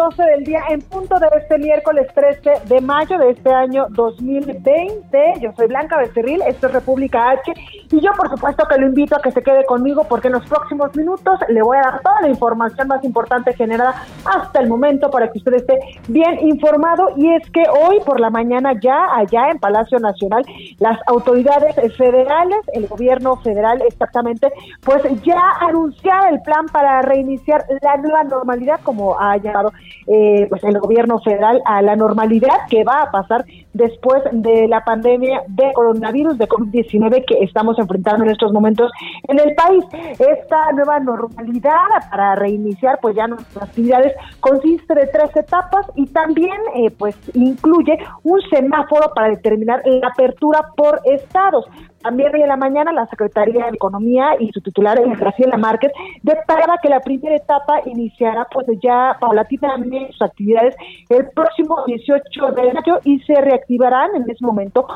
12 del día en punto de este miércoles 13 de mayo de este año 2020. Yo soy Blanca Becerril, esto es República H y yo por supuesto que lo invito a que se quede conmigo porque en los próximos minutos le voy a dar toda la información más importante generada hasta el momento para que usted esté bien informado y es que hoy por la mañana ya allá en Palacio Nacional las autoridades federales, el gobierno federal exactamente, pues ya anunciaron el plan para reiniciar la nueva normalidad, como ha llamado eh, pues el gobierno federal a la normalidad que va a pasar después de la pandemia de coronavirus, de COVID-19 que estamos enfrentando en estos momentos en el país. Esta nueva normalidad para reiniciar pues ya nuestras actividades consiste de tres etapas y también eh, pues incluye un semáforo para determinar la apertura por estados. También hoy en la mañana la Secretaría de Economía y su titular, Graciela Márquez, declaraba que la primera etapa iniciará pues ya paulatinamente sus actividades el próximo 18 de mayo y se reactivarán en ese momento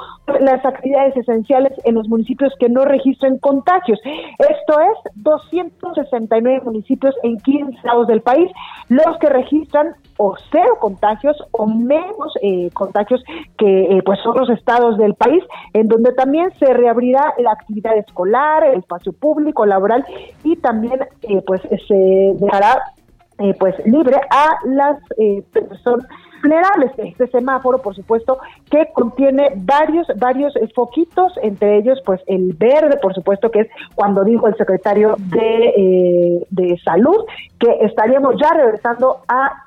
las actividades esenciales en los municipios que no registren contagios. Esto es 269 municipios en 15 estados del país, los que registran o cero contagios o menos eh, contagios que eh, pues otros estados del país en donde también se reabrirá la actividad escolar el espacio público laboral y también eh, pues se dejará eh, pues libre a las eh, personas Este semáforo, por supuesto, que contiene varios, varios eh, foquitos, entre ellos, pues el verde, por supuesto, que es cuando dijo el secretario de, eh, de Salud que estaríamos ya regresando a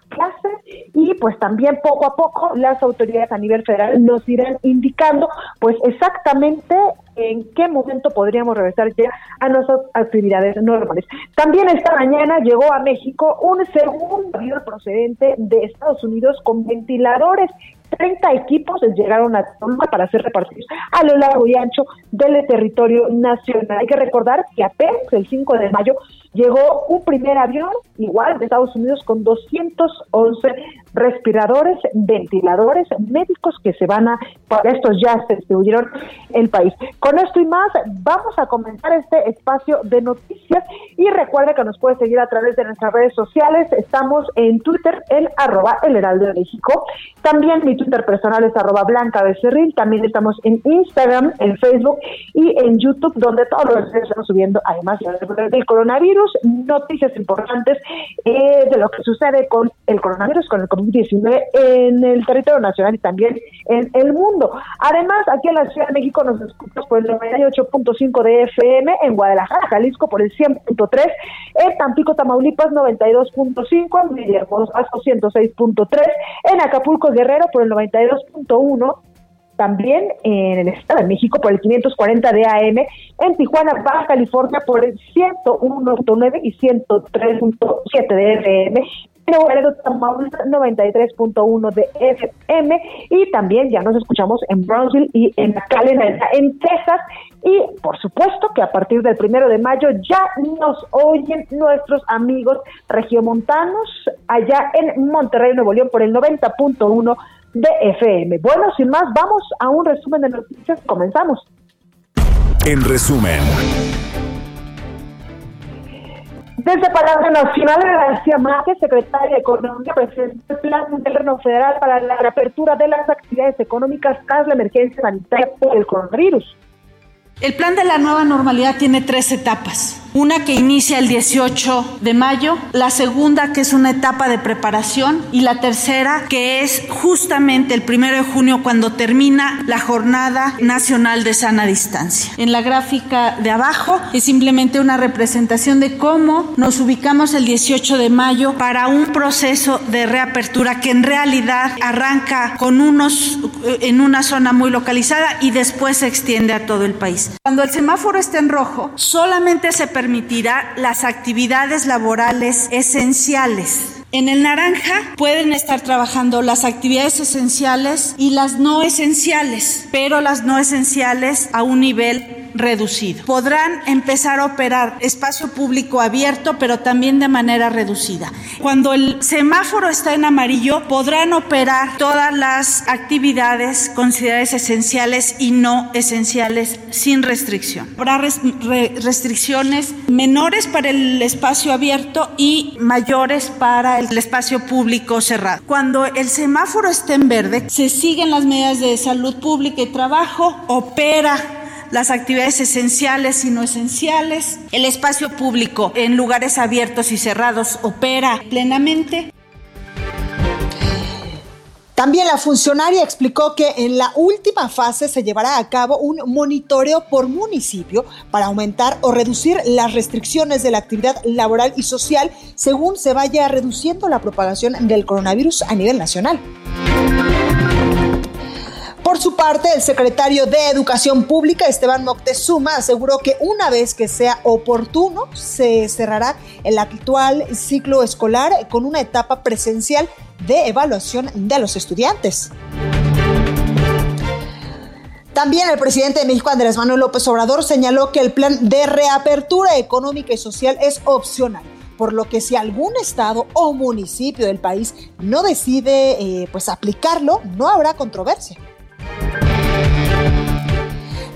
y pues también poco a poco las autoridades a nivel federal nos irán indicando pues exactamente en qué momento podríamos regresar ya a nuestras actividades normales. También esta mañana llegó a México un segundo avión procedente de Estados Unidos con ventiladores 30 equipos llegaron a Toma para ser repartidos a lo largo y ancho del territorio nacional. Hay que recordar que apenas el 5 de mayo llegó un primer avión, igual de Estados Unidos, con 211 respiradores, ventiladores, médicos que se van a, para estos ya se distribuyeron el país. Con esto y más, vamos a comenzar este espacio de noticias y recuerda que nos puede seguir a través de nuestras redes sociales. Estamos en Twitter, en arroba el heraldo de México. También mi Twitter personal es arroba blanca becerril. También estamos en Instagram, en Facebook y en YouTube, donde todos los días estamos subiendo, además del coronavirus, noticias importantes eh, de lo que sucede con el coronavirus, con el COVID-19 en el territorio nacional y también en el mundo. Además, aquí en la Ciudad de México nos escuchamos por el 98.5 de FM, en Guadalajara, Jalisco por el 100.3, en Tampico, Tamaulipas 92.5, en Villahermosa 106.3, en Acapulco, Guerrero por el 92.1, también en el Estado de México por el 540 de AM, en Tijuana, Baja California por el 101.9 y 103.7 de FM, en Laredo, Tamaulipas 93.1 de FM y también ya nos escuchamos en Brownsville y en McAllen, en Texas y por supuesto que a partir del primero de mayo ya nos oyen nuestros amigos regiomontanos allá en Monterrey, Nuevo León por el 90.1 de FM. Bueno, sin más, vamos a un resumen de noticias. Comenzamos. En resumen. Desde Palacio Nacional, García Márquez, secretaria de Economía, presentó el plan del gobierno federal para la reapertura de las actividades económicas tras la emergencia sanitaria por el coronavirus. El plan de la nueva normalidad tiene tres etapas. Una que inicia el 18 de mayo, la segunda que es una etapa de preparación y la tercera que es justamente el primero de junio cuando termina la jornada nacional de sana distancia. En la gráfica de abajo es simplemente una representación de cómo nos ubicamos el 18 de mayo para un proceso de reapertura que en realidad arranca con unos en una zona muy localizada y después se extiende a todo el país. Cuando el semáforo está en rojo, solamente se permitirá las actividades laborales esenciales. En el naranja pueden estar trabajando las actividades esenciales y las no esenciales, pero las no esenciales a un nivel reducido. Podrán empezar a operar espacio público abierto, pero también de manera reducida. Cuando el semáforo está en amarillo, podrán operar todas las actividades consideradas esenciales y no esenciales sin restricción. Habrá restricciones menores para el espacio abierto y mayores para el espacio público cerrado. Cuando el semáforo esté en verde, se siguen las medidas de salud pública y trabajo, opera las actividades esenciales y no esenciales. El espacio público en lugares abiertos y cerrados opera plenamente. También la funcionaria explicó que en la última fase se llevará a cabo un monitoreo por municipio para aumentar o reducir las restricciones de la actividad laboral y social según se vaya reduciendo la propagación del coronavirus a nivel nacional. Por su parte, el secretario de Educación Pública, Esteban Moctezuma, aseguró que una vez que sea oportuno, se cerrará el actual ciclo escolar con una etapa presencial de evaluación de los estudiantes. También el presidente de México, Andrés Manuel López Obrador, señaló que el plan de reapertura económica y social es opcional por lo que si algún estado o municipio del país no decide eh, pues aplicarlo, no habrá controversia.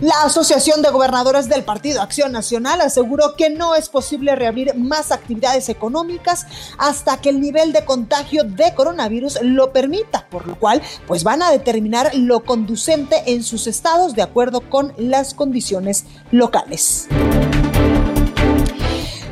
La Asociación de Gobernadores del Partido Acción Nacional aseguró que no es posible reabrir más actividades económicas hasta que el nivel de contagio de coronavirus lo permita, por lo cual pues van a determinar lo conducente en sus estados de acuerdo con las condiciones locales.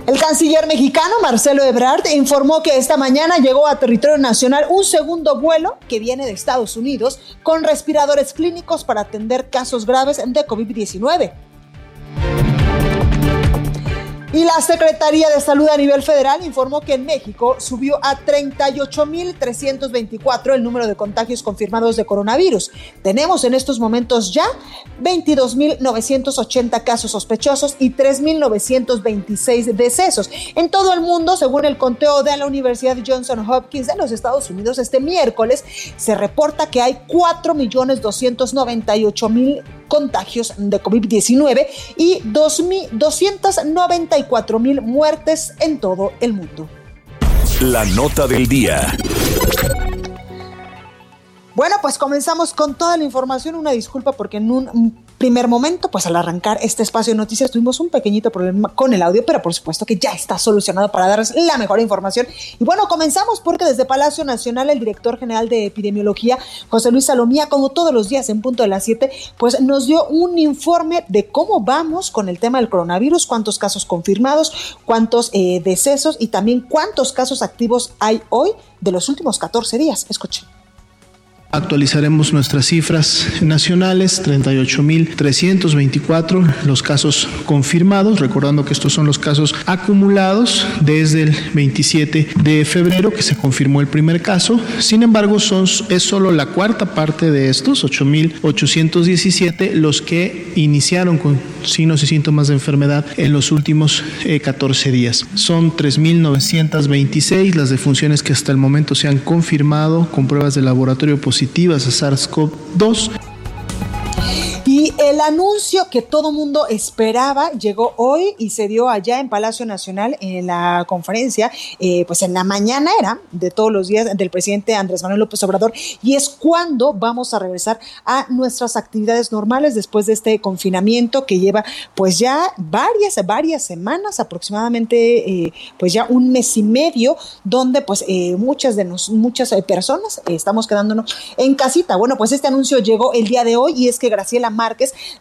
El canciller mexicano Marcelo Ebrard informó que esta mañana llegó a territorio nacional un segundo vuelo que viene de Estados Unidos con respiradores clínicos para atender casos graves de COVID-19. Y la Secretaría de Salud a nivel federal informó que en México subió a 38.324 el número de contagios confirmados de coronavirus. Tenemos en estos momentos ya 22.980 casos sospechosos y 3.926 decesos. En todo el mundo, según el conteo de la Universidad Johnson Hopkins de los Estados Unidos, este miércoles se reporta que hay 4.298.000 contagios de COVID-19 y 294 mil muertes en todo el mundo. La nota del día. Bueno, pues comenzamos con toda la información. Una disculpa porque en un primer momento, pues al arrancar este espacio de noticias tuvimos un pequeñito problema con el audio, pero por supuesto que ya está solucionado para darles la mejor información. Y bueno, comenzamos porque desde Palacio Nacional el director general de epidemiología, José Luis Salomía, como todos los días en punto de las 7, pues nos dio un informe de cómo vamos con el tema del coronavirus, cuántos casos confirmados, cuántos eh, decesos y también cuántos casos activos hay hoy de los últimos 14 días. Escuchen. Actualizaremos nuestras cifras nacionales, 38.324 los casos confirmados, recordando que estos son los casos acumulados desde el 27 de febrero que se confirmó el primer caso. Sin embargo, son, es solo la cuarta parte de estos, 8.817, los que iniciaron con signos y síntomas de enfermedad en los últimos 14 eh, días. Son 3.926 las defunciones que hasta el momento se han confirmado con pruebas de laboratorio positivas a SARS-CoV-2. El anuncio que todo mundo esperaba llegó hoy y se dio allá en Palacio Nacional en la conferencia, eh, pues en la mañana era de todos los días del presidente Andrés Manuel López Obrador y es cuando vamos a regresar a nuestras actividades normales después de este confinamiento que lleva pues ya varias, varias semanas, aproximadamente eh, pues ya un mes y medio, donde pues eh, muchas de nos, muchas personas estamos quedándonos en casita. Bueno, pues este anuncio llegó el día de hoy y es que Graciela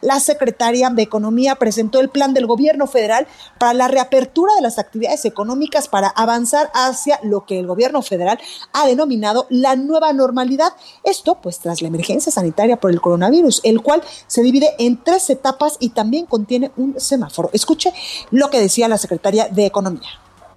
La secretaria de Economía, presentó el plan del gobierno federal para la reapertura de las actividades económicas para avanzar hacia lo que el gobierno federal ha denominado la nueva normalidad. Esto pues tras la emergencia sanitaria por el coronavirus, el cual se divide en tres etapas y también contiene un semáforo. Escuche lo que decía la secretaria de Economía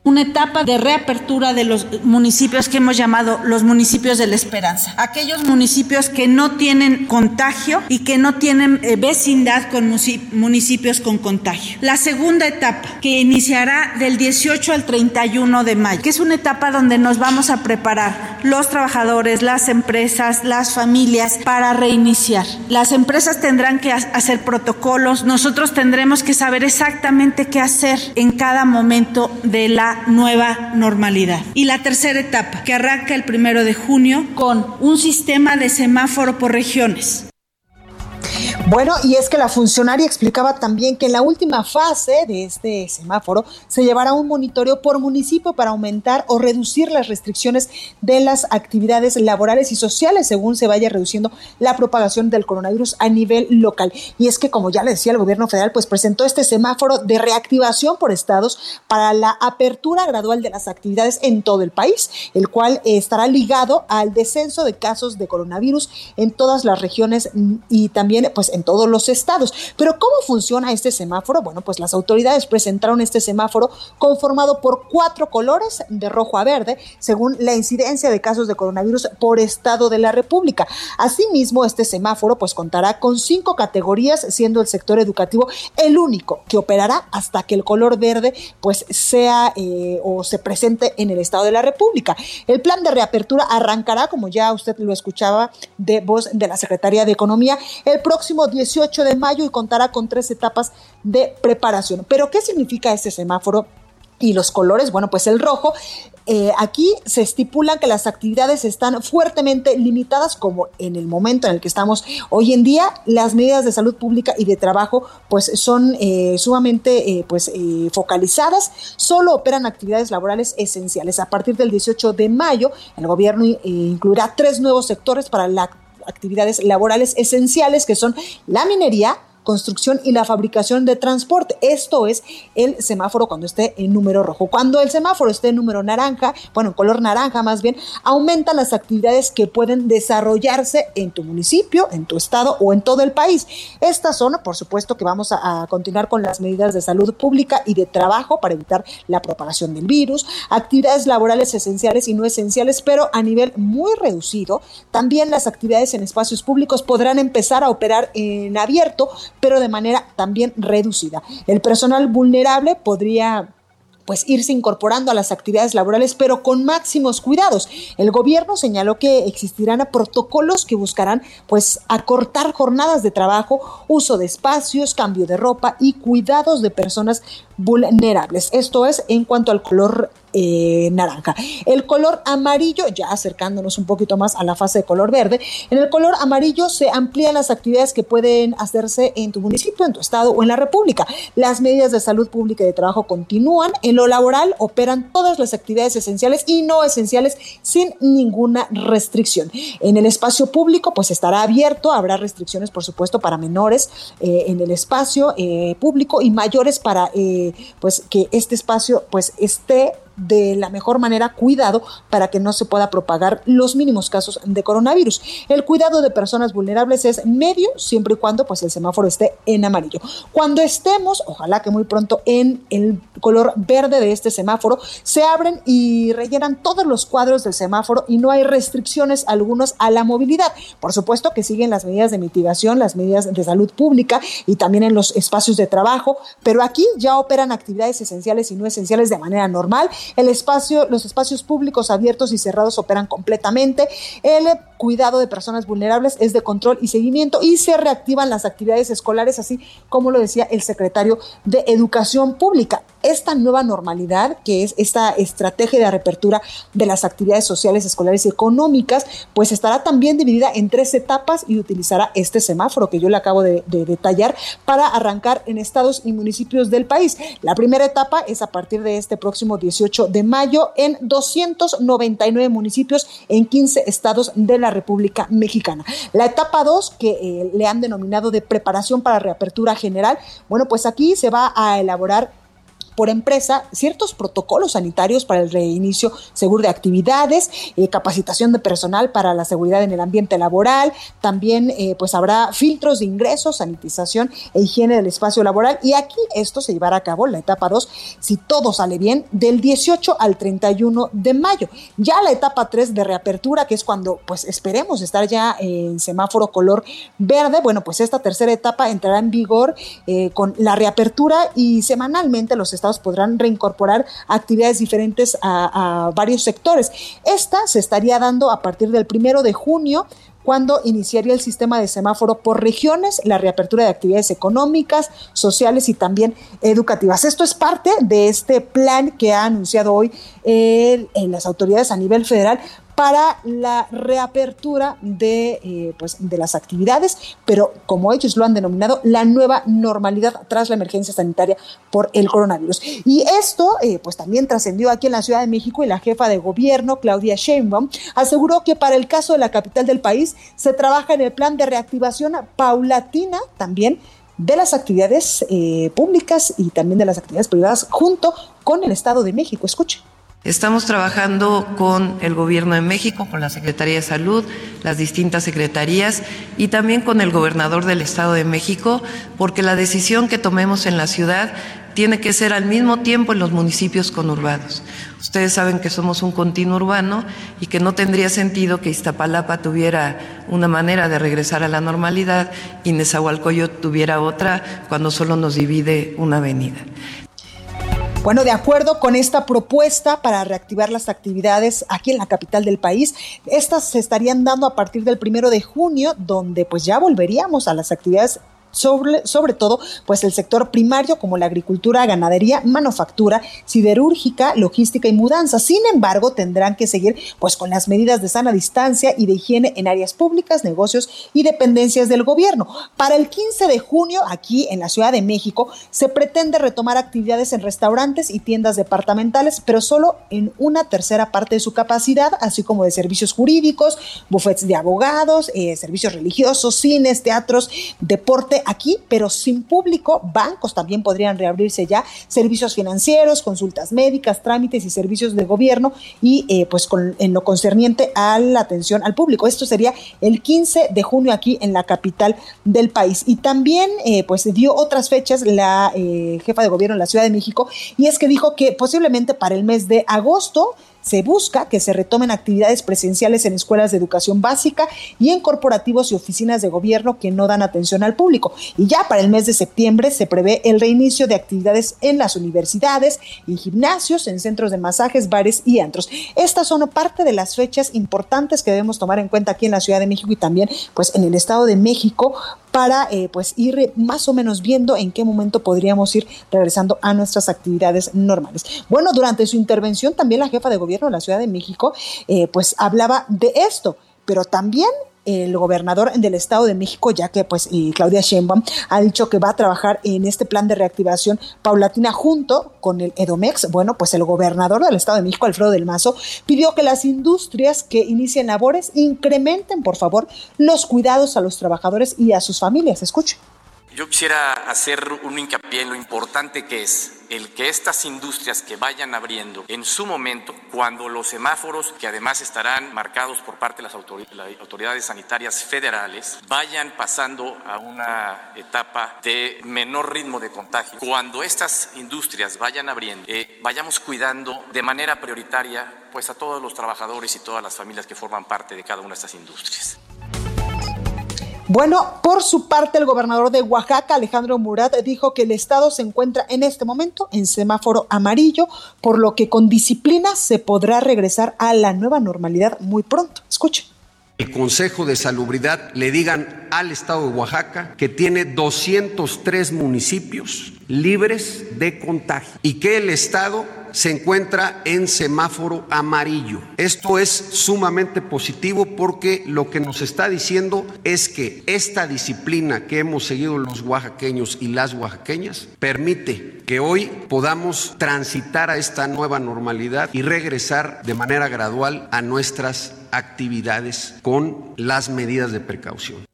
una etapa de reapertura de los municipios que hemos llamado los municipios de la esperanza. Aquellos municipios que no tienen contagio y que no tienen eh, vecindad con municipios con contagio. La segunda etapa, que iniciará del 18 al 31 de mayo, que es una etapa donde nos vamos a preparar los trabajadores, las empresas, las familias para reiniciar. Las empresas tendrán que hacer protocolos, nosotros tendremos que saber exactamente qué hacer en cada momento de la nueva normalidad. Y la tercera etapa, que arranca el primero de junio con un sistema de semáforo por regiones. Bueno, y es que la funcionaria explicaba también que en la última fase de este semáforo se llevará un monitoreo por municipio para aumentar o reducir las restricciones de las actividades laborales y sociales según se vaya reduciendo la propagación del coronavirus a nivel local. Y es que, como ya le decía el gobierno federal, pues presentó este semáforo de reactivación por estados para la apertura gradual de las actividades en todo el país, el cual estará ligado al descenso de casos de coronavirus en todas las regiones y también pues en todos los estados. Pero ¿cómo funciona este semáforo? Bueno, pues las autoridades presentaron este semáforo conformado por cuatro colores de rojo a verde, según la incidencia de casos de coronavirus por estado de la República. Asimismo, este semáforo pues contará con cinco categorías, siendo el sector educativo el único que operará hasta que el color verde pues sea eh, o se presente en el estado de la República. El plan de reapertura arrancará, como ya usted lo escuchaba de voz de la Secretaría de Economía, el próximo 18 de mayo y contará con tres etapas de preparación. Pero, ¿qué significa este semáforo? Y los colores, bueno, pues el rojo eh, aquí se estipulan que las actividades están fuertemente limitadas, como en el momento en el que estamos hoy en día. Las medidas de salud pública y de trabajo, pues, son eh, sumamente, eh, pues, focalizadas. Solo operan actividades laborales esenciales. A partir del 18 de mayo, el gobierno incluirá tres nuevos sectores para la actividades laborales esenciales que son la minería, construcción y la fabricación de transporte. Esto es el semáforo cuando esté en número rojo. Cuando el semáforo esté en número naranja, bueno, en color naranja más bien, aumentan las actividades que pueden desarrollarse en tu municipio, en tu estado o en todo el país. Esta zona, por supuesto que vamos a, a continuar con las medidas de salud pública y de trabajo para evitar la propagación del virus, actividades laborales esenciales y no esenciales, pero a nivel muy reducido. También las actividades en espacios públicos podrán empezar a operar en abierto pero de manera también reducida. El personal vulnerable podría pues irse incorporando a las actividades laborales, pero con máximos cuidados. El gobierno señaló que existirán protocolos que buscarán pues acortar jornadas de trabajo, uso de espacios, cambio de ropa y cuidados de personas vulnerables. Esto es en cuanto al color eh, naranja. El color amarillo, ya acercándonos un poquito más a la fase de color verde, en el color amarillo se amplían las actividades que pueden hacerse en tu municipio, en tu estado o en la República. Las medidas de salud pública y de trabajo continúan. En lo laboral operan todas las actividades esenciales y no esenciales sin ninguna restricción. En el espacio público, pues estará abierto, habrá restricciones, por supuesto, para menores eh, en el espacio eh, público y mayores para pues que este espacio pues esté de la mejor manera cuidado para que no se pueda propagar los mínimos casos de coronavirus. El cuidado de personas vulnerables es medio siempre y cuando pues el semáforo esté en amarillo. Cuando estemos, ojalá que muy pronto en el color verde de este semáforo, se abren y rellenan todos los cuadros del semáforo y no hay restricciones algunos a la movilidad. Por supuesto que siguen las medidas de mitigación, las medidas de salud pública y también en los espacios de trabajo, pero aquí ya operan actividades esenciales y no esenciales de manera normal El espacio, los espacios públicos abiertos y cerrados operan completamente. El cuidado de personas vulnerables es de control y seguimiento y se reactivan las actividades escolares, así como lo decía el secretario de Educación Pública. Esta nueva normalidad, que es esta estrategia de reapertura de las actividades sociales, escolares y económicas, pues estará también dividida en tres etapas y utilizará este semáforo que yo le acabo de, de detallar para arrancar en estados y municipios del país. La primera etapa es a partir de este próximo 18 de mayo en 299 municipios en 15 estados de la República Mexicana. La etapa 2, que eh, le han denominado de preparación para reapertura general, bueno, pues aquí se va a elaborar por empresa ciertos protocolos sanitarios para el reinicio seguro de actividades, eh, capacitación de personal para la seguridad en el ambiente laboral, también eh, pues habrá filtros de ingreso, sanitización e higiene del espacio laboral y aquí esto se llevará a cabo la etapa 2 si todo sale bien del 18 al 31 de mayo. Ya la etapa 3 de reapertura que es cuando pues esperemos estar ya en semáforo color verde, bueno pues esta tercera etapa entrará en vigor eh, con la reapertura y semanalmente los estados podrán reincorporar actividades diferentes a, varios sectores. Esta se estaría dando a partir del primero de junio cuando iniciaría el sistema de semáforo por regiones, la reapertura de actividades económicas, sociales y también educativas. Esto es parte de este plan que ha anunciado hoy en las autoridades a nivel federal para la reapertura de, eh, pues, de las actividades, pero como ellos lo han denominado, la nueva normalidad tras la emergencia sanitaria por el coronavirus. Y esto, eh, pues también trascendió aquí en la Ciudad de México y la jefa de gobierno, Claudia Sheinbaum, aseguró que para el caso de la capital del país se trabaja en el plan de reactivación paulatina también de las actividades eh, públicas y también de las actividades privadas junto con el Estado de México. Escuche. Estamos trabajando con el Gobierno de México, con la Secretaría de Salud, las distintas secretarías y también con el gobernador del Estado de México, porque la decisión que tomemos en la ciudad tiene que ser al mismo tiempo en los municipios conurbados. Ustedes saben que somos un continuo urbano y que no tendría sentido que Iztapalapa tuviera una manera de regresar a la normalidad y Nezahualcóyotl tuviera otra cuando solo nos divide una avenida. Bueno, de acuerdo con esta propuesta para reactivar las actividades aquí en la capital del país, estas se estarían dando a partir del primero de junio, donde pues ya volveríamos a las actividades sobre, sobre todo pues el sector primario como la agricultura, ganadería, manufactura, siderúrgica, logística y mudanza. Sin embargo, tendrán que seguir pues con las medidas de sana distancia y de higiene en áreas públicas, negocios y dependencias del gobierno. Para el 15 de junio, aquí en la Ciudad de México, se pretende retomar actividades en restaurantes y tiendas departamentales, pero solo en una tercera parte de su capacidad, así como de servicios jurídicos, bufetes de abogados, eh, servicios religiosos, cines, teatros, deporte, aquí, pero sin público. Bancos también podrían reabrirse ya, servicios financieros, consultas médicas, trámites y servicios de gobierno y eh, pues en lo concerniente a la atención al público. Esto sería el 15 de junio aquí en la capital del país. Y también eh, pues dio otras fechas la eh, jefa de gobierno en la Ciudad de México y es que dijo que posiblemente para el mes de agosto se busca que se retomen actividades presenciales en escuelas de educación básica y en corporativos y oficinas de gobierno que no dan atención al público. Y ya para el mes de septiembre se prevé el reinicio de actividades en las universidades, en gimnasios, en centros de masajes, bares y antros. Estas son parte de las fechas importantes que debemos tomar en cuenta aquí en la Ciudad de México y también pues en el Estado de México para eh, pues ir más o menos viendo en qué momento podríamos ir regresando a nuestras actividades normales. Bueno, durante su intervención también la jefa de gobierno de la Ciudad de México eh, pues hablaba de esto, pero también el gobernador del Estado de México, ya que pues Claudia Sheinbaum ha dicho que va a trabajar en este plan de reactivación paulatina junto con el Edomex. Bueno, pues el gobernador del Estado de México, Alfredo del Mazo, pidió que las industrias que inicien labores incrementen, por favor, los cuidados a los trabajadores y a sus familias. Escuche. Yo quisiera hacer un hincapié en lo importante que es el que estas industrias que vayan abriendo en su momento, cuando los semáforos, que además estarán marcados por parte de las autoridades sanitarias federales, vayan pasando a una etapa de menor ritmo de contagio, cuando estas industrias vayan abriendo, eh, vayamos cuidando de manera prioritaria pues a todos los trabajadores y todas las familias que forman parte de cada una de estas industrias. Bueno, por su parte, el gobernador de Oaxaca, Alejandro Murat, dijo que el estado se encuentra en este momento en semáforo amarillo, por lo que con disciplina se podrá regresar a la nueva normalidad muy pronto. Escuche el Consejo de Salubridad le digan al Estado de Oaxaca que tiene 203 municipios libres de contagio y que el Estado se encuentra en semáforo amarillo. Esto es sumamente positivo porque lo que nos está diciendo es que esta disciplina que hemos seguido los oaxaqueños y las oaxaqueñas permite que hoy podamos transitar a esta nueva normalidad y regresar de manera gradual a nuestras actividades con las medidas de precaución.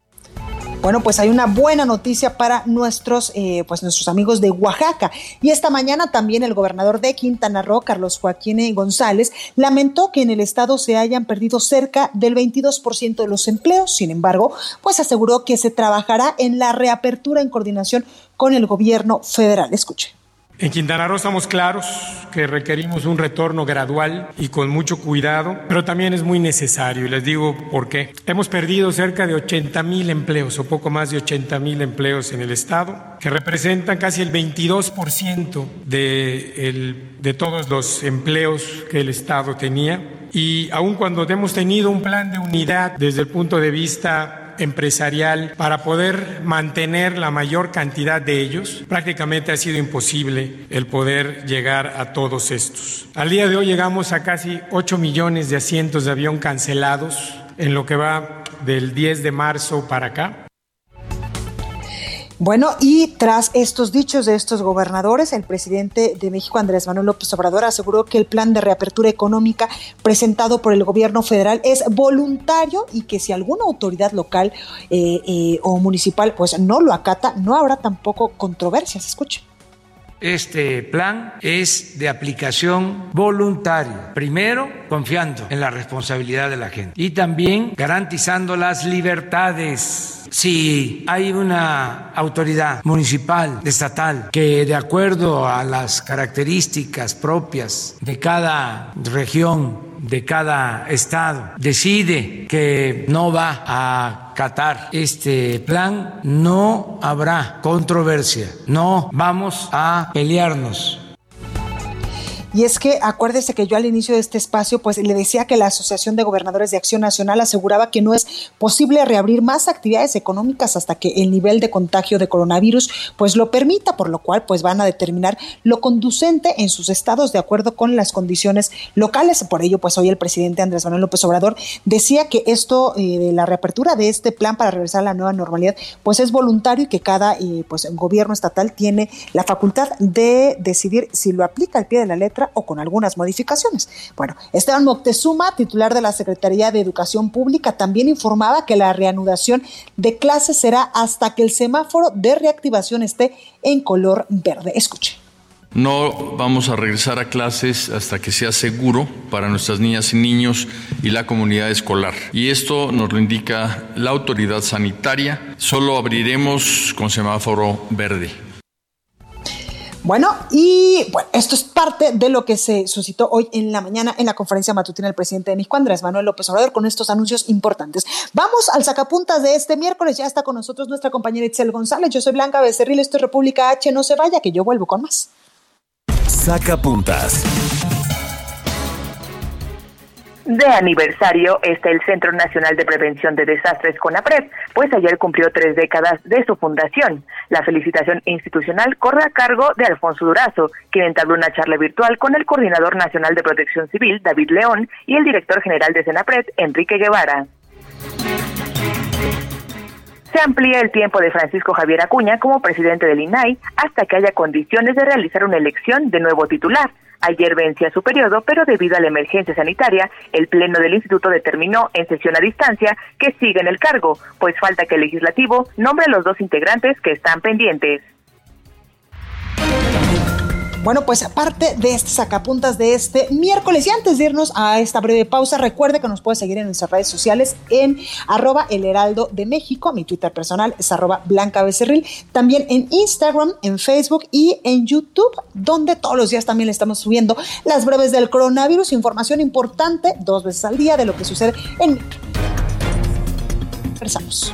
Bueno, pues hay una buena noticia para nuestros, eh, pues nuestros amigos de Oaxaca. Y esta mañana también el gobernador de Quintana Roo, Carlos Joaquín González, lamentó que en el estado se hayan perdido cerca del 22% de los empleos. Sin embargo, pues aseguró que se trabajará en la reapertura en coordinación con el gobierno federal. Escuche. En Quintana Roo estamos claros que requerimos un retorno gradual y con mucho cuidado, pero también es muy necesario y les digo por qué. Hemos perdido cerca de 80 mil empleos o poco más de 80 mil empleos en el Estado, que representan casi el 22% de, de todos los empleos que el Estado tenía. Y aun cuando hemos tenido un plan de unidad desde el punto de vista empresarial para poder mantener la mayor cantidad de ellos, prácticamente ha sido imposible el poder llegar a todos estos. Al día de hoy llegamos a casi 8 millones de asientos de avión cancelados en lo que va del 10 de marzo para acá. Bueno, y tras estos dichos de estos gobernadores, el presidente de México, Andrés Manuel López Obrador, aseguró que el plan de reapertura económica presentado por el gobierno federal es voluntario y que si alguna autoridad local eh, eh, o municipal pues no lo acata, no habrá tampoco controversias. Escuche. Este plan es de aplicación voluntaria. Primero, confiando en la responsabilidad de la gente y también garantizando las libertades si hay una autoridad municipal, estatal, que de acuerdo a las características propias de cada región, de cada estado, decide que no va a acatar este plan, no habrá controversia, no vamos a pelearnos y es que acuérdese que yo al inicio de este espacio pues le decía que la Asociación de Gobernadores de Acción Nacional aseguraba que no es posible reabrir más actividades económicas hasta que el nivel de contagio de coronavirus pues lo permita, por lo cual pues van a determinar lo conducente en sus estados de acuerdo con las condiciones locales. Por ello pues hoy el presidente Andrés Manuel López Obrador decía que esto eh, de la reapertura de este plan para regresar a la nueva normalidad pues es voluntario y que cada eh, pues gobierno estatal tiene la facultad de decidir si lo aplica al pie de la letra o con algunas modificaciones. Bueno, Esteban Moctezuma, titular de la Secretaría de Educación Pública, también informaba que la reanudación de clases será hasta que el semáforo de reactivación esté en color verde. Escuche. No vamos a regresar a clases hasta que sea seguro para nuestras niñas y niños y la comunidad escolar. Y esto nos lo indica la autoridad sanitaria. Solo abriremos con semáforo verde. Bueno, y bueno, esto es parte de lo que se suscitó hoy en la mañana en la conferencia matutina del presidente de México, Andrés Manuel López Obrador, con estos anuncios importantes. Vamos al sacapuntas de este miércoles. Ya está con nosotros nuestra compañera Itzel González. Yo soy Blanca Becerril, esto es República H. No se vaya, que yo vuelvo con más. Sacapuntas de aniversario está el Centro Nacional de Prevención de Desastres CONAPRED, pues ayer cumplió tres décadas de su fundación. La felicitación institucional corre a cargo de Alfonso Durazo, quien entabló una charla virtual con el Coordinador Nacional de Protección Civil, David León, y el Director General de CENAPRED, Enrique Guevara. Se amplía el tiempo de Francisco Javier Acuña como presidente del INAI hasta que haya condiciones de realizar una elección de nuevo titular. Ayer vencía su periodo, pero debido a la emergencia sanitaria, el Pleno del Instituto determinó en sesión a distancia que sigue en el cargo, pues falta que el legislativo nombre a los dos integrantes que están pendientes. Bueno, pues aparte de este sacapuntas de este miércoles y antes de irnos a esta breve pausa, recuerde que nos puede seguir en nuestras redes sociales en arroba el heraldo de México, mi Twitter personal es arroba blanca también en Instagram, en Facebook y en YouTube, donde todos los días también le estamos subiendo las breves del coronavirus, información importante dos veces al día de lo que sucede en... Empezamos.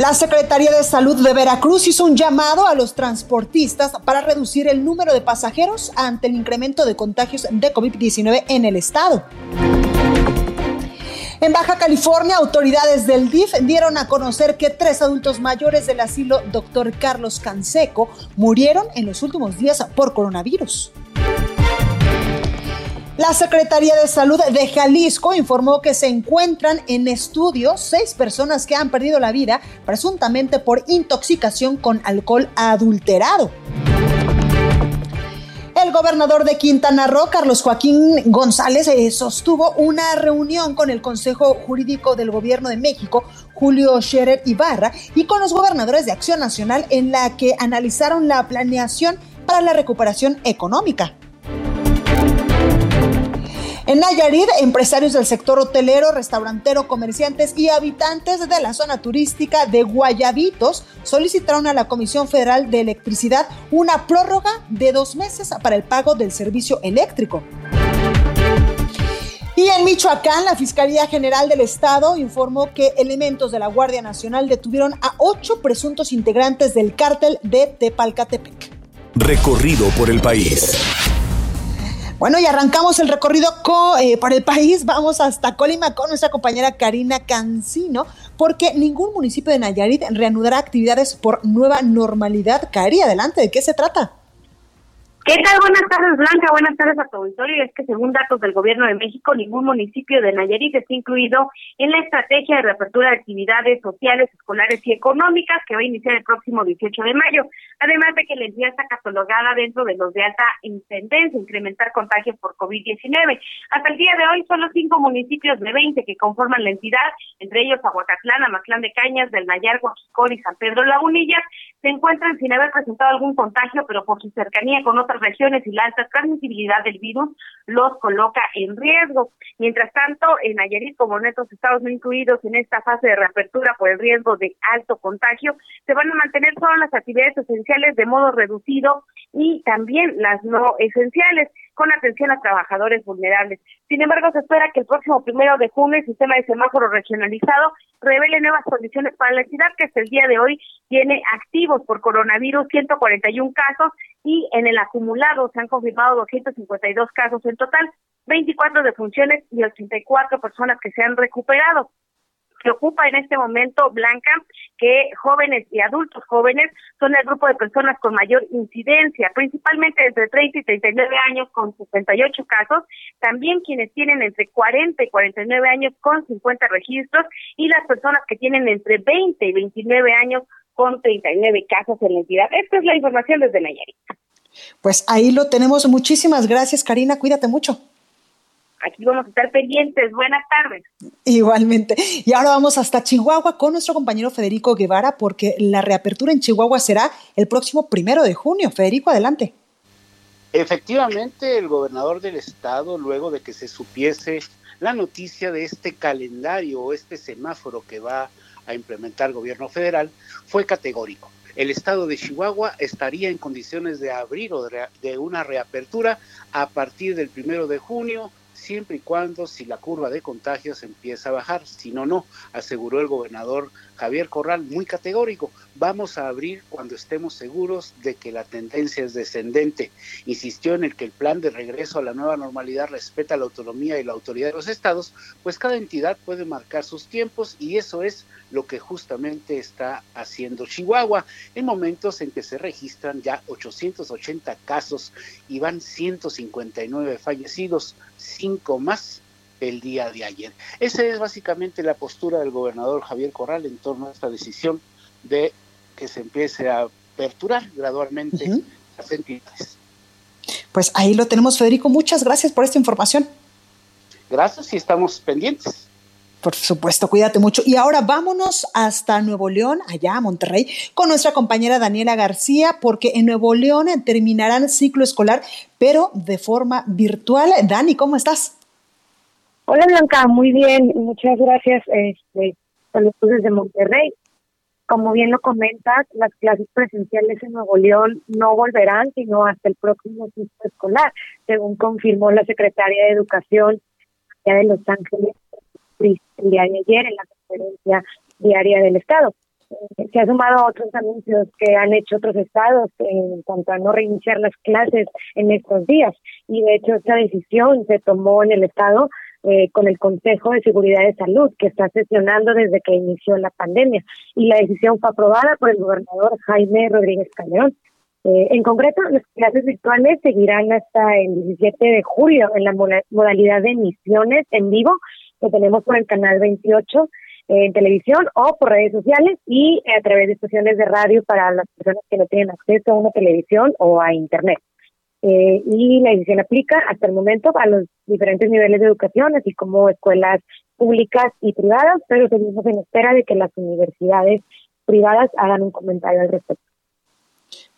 La Secretaría de Salud de Veracruz hizo un llamado a los transportistas para reducir el número de pasajeros ante el incremento de contagios de COVID-19 en el estado. En Baja California, autoridades del DIF dieron a conocer que tres adultos mayores del asilo Dr. Carlos Canseco murieron en los últimos días por coronavirus. La Secretaría de Salud de Jalisco informó que se encuentran en estudio seis personas que han perdido la vida presuntamente por intoxicación con alcohol adulterado. El gobernador de Quintana Roo, Carlos Joaquín González, eh, sostuvo una reunión con el Consejo Jurídico del Gobierno de México, Julio Scherer Ibarra, y con los gobernadores de Acción Nacional en la que analizaron la planeación para la recuperación económica. En Nayarit, empresarios del sector hotelero, restaurantero, comerciantes y habitantes de la zona turística de Guayabitos solicitaron a la Comisión Federal de Electricidad una prórroga de dos meses para el pago del servicio eléctrico. Y en Michoacán, la Fiscalía General del Estado informó que elementos de la Guardia Nacional detuvieron a ocho presuntos integrantes del cártel de Tepalcatepec. Recorrido por el país. Bueno, y arrancamos el recorrido eh, por el país. Vamos hasta Colima con nuestra compañera Karina Cancino, porque ningún municipio de Nayarit reanudará actividades por nueva normalidad. Cari, adelante, ¿de qué se trata? ¿Qué tal? Buenas tardes, Blanca. Buenas tardes a tu auditorio. Es que según datos del Gobierno de México, ningún municipio de Nayarit está incluido en la estrategia de reapertura de actividades sociales, escolares y económicas que va a iniciar el próximo 18 de mayo. Además de que la entidad está catalogada dentro de los de alta incidencia, incrementar contagios por COVID-19. Hasta el día de hoy, solo cinco municipios de 20 que conforman la entidad, entre ellos Aguacatlán, Amatlán de Cañas, del Nayar, Guajicor y San Pedro Lagunillas, se encuentran sin haber presentado algún contagio, pero por su cercanía con otras regiones y la alta transmisibilidad del virus los coloca en riesgo. Mientras tanto, en Nayarit, como en otros estados no incluidos en esta fase de reapertura por el riesgo de alto contagio, se van a mantener solo las actividades esenciales de modo reducido y también las no esenciales con atención a trabajadores vulnerables. Sin embargo, se espera que el próximo primero de junio el sistema de semáforo regionalizado revele nuevas condiciones para la entidad que hasta el día de hoy tiene activos por coronavirus 141 casos y en el acumulado se han confirmado 252 casos en total, 24 defunciones y 84 personas que se han recuperado que ocupa en este momento Blanca, que jóvenes y adultos jóvenes son el grupo de personas con mayor incidencia, principalmente entre 30 y 39 años con 68 casos, también quienes tienen entre 40 y 49 años con 50 registros y las personas que tienen entre 20 y 29 años con 39 casos en la entidad. Esta es la información desde Nayarit. Pues ahí lo tenemos. Muchísimas gracias, Karina. Cuídate mucho. Aquí vamos a estar pendientes. Buenas tardes. Igualmente. Y ahora vamos hasta Chihuahua con nuestro compañero Federico Guevara, porque la reapertura en Chihuahua será el próximo primero de junio. Federico, adelante. Efectivamente, el gobernador del estado, luego de que se supiese la noticia de este calendario o este semáforo que va a implementar el gobierno federal, fue categórico. El estado de Chihuahua estaría en condiciones de abrir o de una reapertura a partir del primero de junio siempre y cuando si la curva de contagios empieza a bajar, si no, no, aseguró el gobernador Javier Corral muy categórico, vamos a abrir cuando estemos seguros de que la tendencia es descendente. Insistió en el que el plan de regreso a la nueva normalidad respeta la autonomía y la autoridad de los estados, pues cada entidad puede marcar sus tiempos y eso es lo que justamente está haciendo Chihuahua en momentos en que se registran ya 880 casos y van 159 fallecidos, cinco más el día de ayer. Esa es básicamente la postura del gobernador Javier Corral en torno a esta decisión de que se empiece a aperturar gradualmente las entidades. Pues ahí lo tenemos, Federico. Muchas gracias por esta información. Gracias y estamos pendientes. Por supuesto, cuídate mucho. Y ahora vámonos hasta Nuevo León, allá a Monterrey, con nuestra compañera Daniela García, porque en Nuevo León terminarán ciclo escolar, pero de forma virtual. Dani, ¿cómo estás? Hola Blanca, muy bien, muchas gracias. Este, saludos desde Monterrey. Como bien lo comentas, las clases presenciales en Nuevo León no volverán sino hasta el próximo ciclo escolar, según confirmó la secretaria de Educación de Los Ángeles el día de ayer en la conferencia diaria del Estado. Eh, se ha sumado a otros anuncios que han hecho otros estados en cuanto a no reiniciar las clases en estos días. Y de hecho, esta decisión se tomó en el Estado eh, con el Consejo de Seguridad de Salud, que está sesionando desde que inició la pandemia. Y la decisión fue aprobada por el gobernador Jaime Rodríguez Calderón. Eh, en concreto, las clases virtuales seguirán hasta el 17 de julio en la modalidad de emisiones en vivo que tenemos por el canal 28 eh, en televisión o por redes sociales y a través de estaciones de radio para las personas que no tienen acceso a una televisión o a Internet. Eh, y la decisión aplica hasta el momento a los diferentes niveles de educación, así como escuelas públicas y privadas, pero seguimos en espera de que las universidades privadas hagan un comentario al respecto.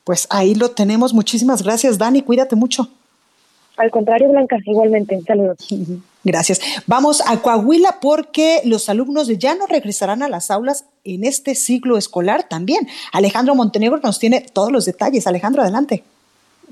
Pues ahí lo tenemos. Muchísimas gracias, Dani. Cuídate mucho. Al contrario, Blanca, igualmente. Saludos. Gracias. Vamos a Coahuila porque los alumnos ya no regresarán a las aulas en este ciclo escolar también. Alejandro Montenegro nos tiene todos los detalles. Alejandro, adelante.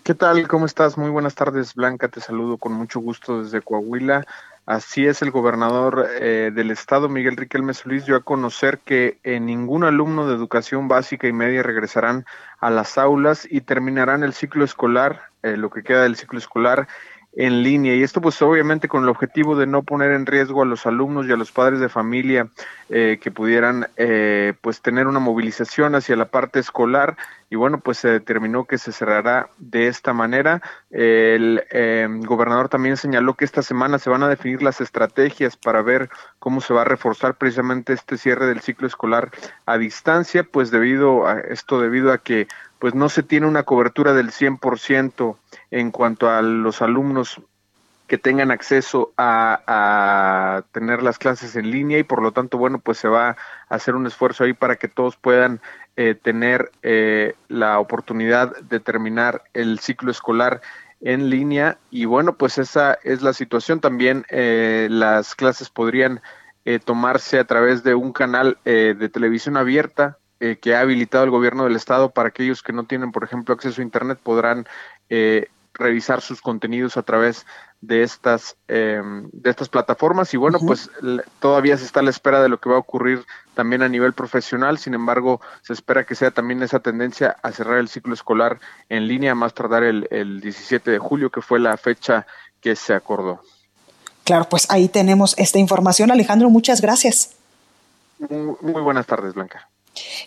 ¿Qué tal? ¿Cómo estás? Muy buenas tardes, Blanca. Te saludo con mucho gusto desde Coahuila. Así es, el gobernador eh, del estado, Miguel Riquelme Solís, dio a conocer que eh, ningún alumno de educación básica y media regresarán a las aulas y terminarán el ciclo escolar, eh, lo que queda del ciclo escolar, en línea. Y esto pues obviamente con el objetivo de no poner en riesgo a los alumnos y a los padres de familia eh, que pudieran eh, pues tener una movilización hacia la parte escolar. Y bueno pues se determinó que se cerrará de esta manera. El eh, gobernador también señaló que esta semana se van a definir las estrategias para ver cómo se va a reforzar precisamente este cierre del ciclo escolar a distancia pues debido a esto debido a que pues no se tiene una cobertura del 100% en cuanto a los alumnos que tengan acceso a, tener las clases en línea y por lo tanto, bueno, pues se va a hacer un esfuerzo ahí para que todos puedan eh, tener eh, la oportunidad de terminar el ciclo escolar en línea y bueno, pues esa es la situación. También eh, las clases podrían tomarse a través de un canal de televisión abierta que ha habilitado el gobierno del estado para aquellos que no tienen, por ejemplo, acceso a Internet, podrán eh, revisar sus contenidos a través de estas em, de estas plataformas. Y bueno pues todavía se está a la espera de lo que va a ocurrir también a nivel profesional. Sin embargo se espera que sea también esa tendencia a cerrar el ciclo escolar en línea más tardar el, el 17 de julio que fue la fecha que se acordó. Claro pues ahí tenemos esta información. Alejandro muchas gracias. Muy buenas tardes Blanca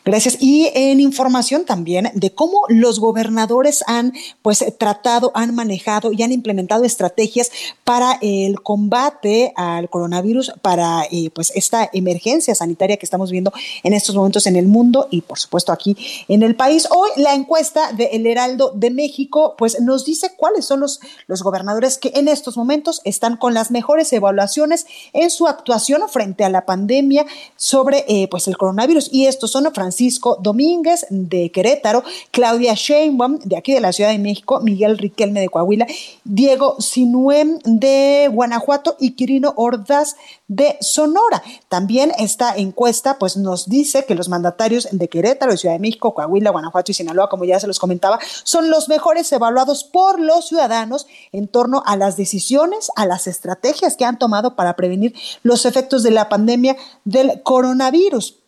Gracias. Y en información también de cómo los gobernadores han pues tratado, han manejado y han implementado estrategias para el combate al coronavirus, para eh, pues esta emergencia sanitaria que estamos viendo en estos momentos en el mundo y por supuesto aquí en el país. Hoy la encuesta de El Heraldo de México pues nos dice cuáles son los, los gobernadores que en estos momentos están con las mejores evaluaciones en su actuación frente a la pandemia sobre eh, pues el coronavirus y estos son Francisco Domínguez de Querétaro, Claudia Sheinbaum de aquí de la Ciudad de México, Miguel Riquelme de Coahuila, Diego Sinuem de Guanajuato y Quirino Ordaz de Sonora. También esta encuesta pues nos dice que los mandatarios de Querétaro, Ciudad de México, Coahuila, Guanajuato y Sinaloa, como ya se los comentaba, son los mejores evaluados por los ciudadanos en torno a las decisiones, a las estrategias que han tomado para prevenir los efectos de la pandemia del coronavirus.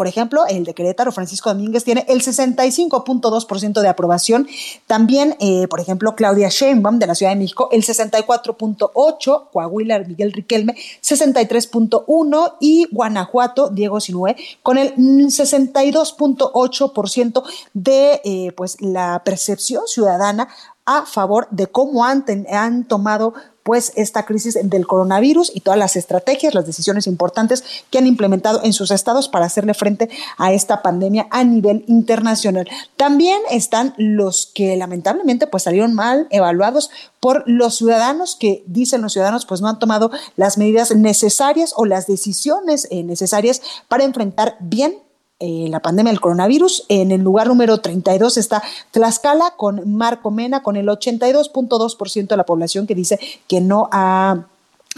Por ejemplo, el de Querétaro, Francisco Domínguez, tiene el 65.2% de aprobación. También, eh, por ejemplo, Claudia Sheinbaum de la Ciudad de México, el 64.8%, Coahuila, Miguel Riquelme, 63.1% y Guanajuato, Diego Sinue, con el 62.8% de eh, pues, la percepción ciudadana a favor de cómo han, han tomado pues esta crisis del coronavirus y todas las estrategias, las decisiones importantes que han implementado en sus estados para hacerle frente a esta pandemia a nivel internacional. También están los que lamentablemente pues salieron mal evaluados por los ciudadanos que dicen los ciudadanos pues no han tomado las medidas necesarias o las decisiones eh, necesarias para enfrentar bien eh, la pandemia del coronavirus. En el lugar número 32 está Tlaxcala con Marco Mena con el 82.2% de la población que dice que no ha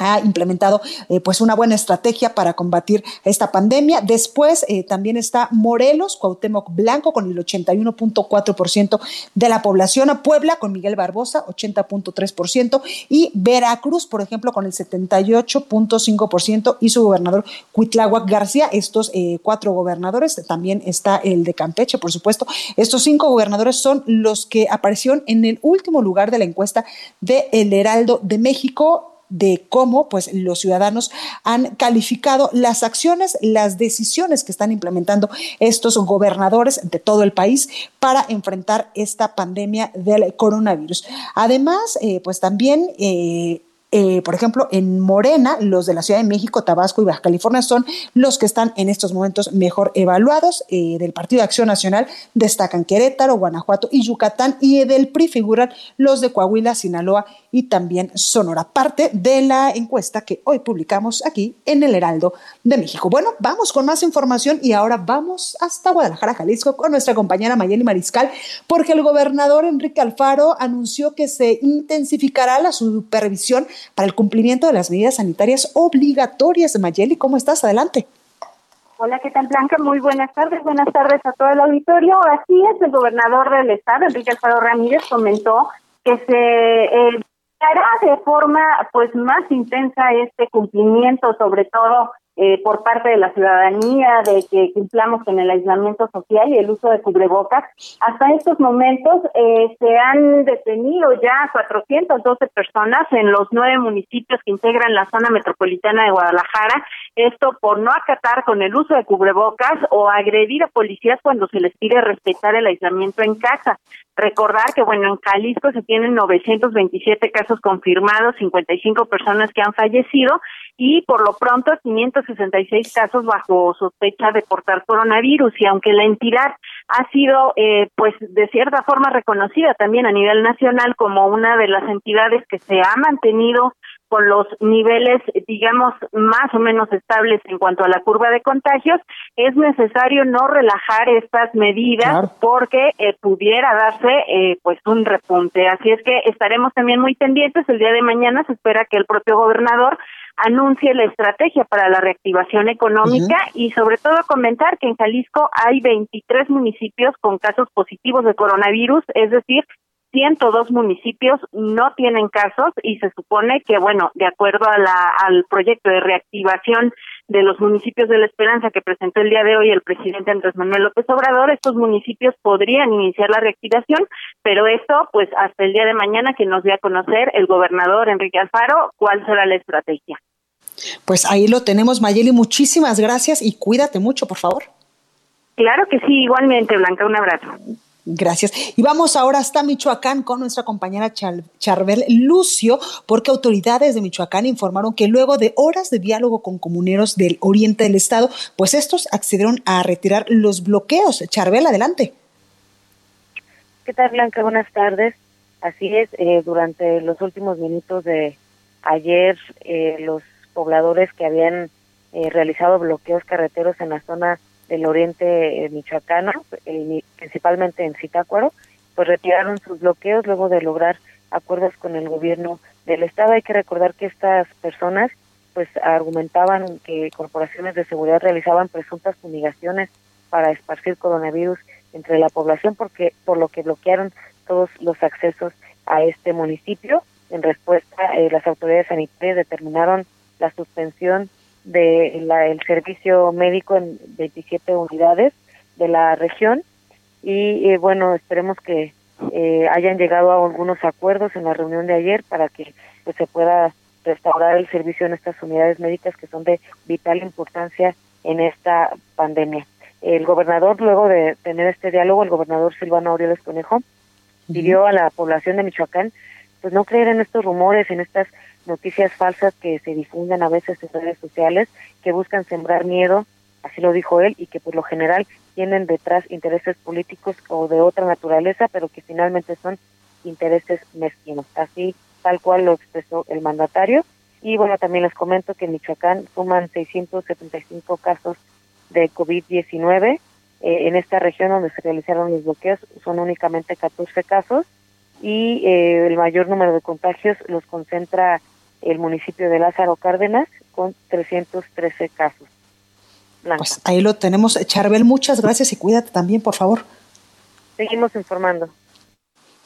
ha implementado eh, pues una buena estrategia para combatir esta pandemia. Después eh, también está Morelos, Cuauhtémoc Blanco con el 81.4% de la población, Puebla con Miguel Barbosa 80.3% y Veracruz, por ejemplo, con el 78.5% y su gobernador Cuitláhuac García. Estos eh, cuatro gobernadores, también está el de Campeche, por supuesto. Estos cinco gobernadores son los que aparecieron en el último lugar de la encuesta de El Heraldo de México de cómo pues los ciudadanos han calificado las acciones, las decisiones que están implementando estos gobernadores de todo el país para enfrentar esta pandemia del coronavirus. Además, eh, pues también eh, eh, por ejemplo, en Morena, los de la Ciudad de México, Tabasco y Baja California son los que están en estos momentos mejor evaluados. Eh, del Partido de Acción Nacional destacan Querétaro, Guanajuato y Yucatán, y del PRI figuran los de Coahuila, Sinaloa y también Sonora. Parte de la encuesta que hoy publicamos aquí en el Heraldo de México. Bueno, vamos con más información y ahora vamos hasta Guadalajara, Jalisco, con nuestra compañera Mayeli Mariscal, porque el gobernador Enrique Alfaro anunció que se intensificará la supervisión para el cumplimiento de las medidas sanitarias obligatorias. Mayeli, ¿cómo estás? Adelante. Hola, ¿qué tal, Blanca? Muy buenas tardes. Buenas tardes a todo el auditorio. Así es, el gobernador del estado, Enrique Alfaro Ramírez, comentó que se eh, hará de forma pues más intensa este cumplimiento, sobre todo eh, por parte de la ciudadanía de que cumplamos con el aislamiento social y el uso de cubrebocas. Hasta estos momentos eh, se han detenido ya 412 personas en los nueve municipios que integran la zona metropolitana de Guadalajara. Esto por no acatar con el uso de cubrebocas o agredir a policías cuando se les pide respetar el aislamiento en casa. Recordar que, bueno, en Jalisco se tienen 927 casos confirmados, 55 personas que han fallecido y por lo pronto 566 casos bajo sospecha de portar coronavirus y aunque la entidad ha sido eh, pues de cierta forma reconocida también a nivel nacional como una de las entidades que se ha mantenido con los niveles, digamos, más o menos estables en cuanto a la curva de contagios, es necesario no relajar estas medidas porque eh, pudiera darse eh, pues un repunte. Así es que estaremos también muy pendientes. El día de mañana se espera que el propio gobernador anuncie la estrategia para la reactivación económica y sobre todo comentar que en Jalisco hay 23 municipios con casos positivos de coronavirus, es decir, 102 municipios no tienen casos y se supone que, bueno, de acuerdo a la, al proyecto de reactivación de los municipios de la Esperanza que presentó el día de hoy el presidente Andrés Manuel López Obrador, estos municipios podrían iniciar la reactivación, pero esto, pues hasta el día de mañana que nos dé a conocer el gobernador Enrique Alfaro cuál será la estrategia. Pues ahí lo tenemos, Mayeli, muchísimas gracias y cuídate mucho, por favor. Claro que sí, igualmente, Blanca, un abrazo. Gracias. Y vamos ahora hasta Michoacán con nuestra compañera Charbel Lucio, porque autoridades de Michoacán informaron que luego de horas de diálogo con comuneros del oriente del estado, pues estos accedieron a retirar los bloqueos. Charbel, adelante. ¿Qué tal, Blanca? Buenas tardes. Así es, eh, durante los últimos minutos de ayer, eh, los pobladores que habían eh, realizado bloqueos carreteros en la zona del oriente michoacano, eh, principalmente en Zitácuaro, pues retiraron sus bloqueos luego de lograr acuerdos con el gobierno del estado. Hay que recordar que estas personas pues argumentaban que corporaciones de seguridad realizaban presuntas fumigaciones para esparcir coronavirus entre la población porque por lo que bloquearon todos los accesos a este municipio. En respuesta, eh, las autoridades sanitarias determinaron la suspensión del el servicio médico en 27 unidades de la región y eh, bueno esperemos que eh, hayan llegado a algunos acuerdos en la reunión de ayer para que pues, se pueda restaurar el servicio en estas unidades médicas que son de vital importancia en esta pandemia. El gobernador, luego de tener este diálogo, el gobernador Silvano Aureoles Conejo, pidió a la población de Michoacán pues no creer en estos rumores, en estas noticias falsas que se difunden a veces en redes sociales, que buscan sembrar miedo, así lo dijo él, y que por lo general tienen detrás intereses políticos o de otra naturaleza, pero que finalmente son intereses mezquinos. Así, tal cual lo expresó el mandatario. Y bueno, también les comento que en Michoacán suman 675 casos de COVID-19. Eh, en esta región donde se realizaron los bloqueos son únicamente 14 casos y eh, el mayor número de contagios los concentra el municipio de Lázaro Cárdenas con 313 casos. Pues ahí lo tenemos, Charbel, muchas gracias y cuídate también, por favor. Seguimos informando.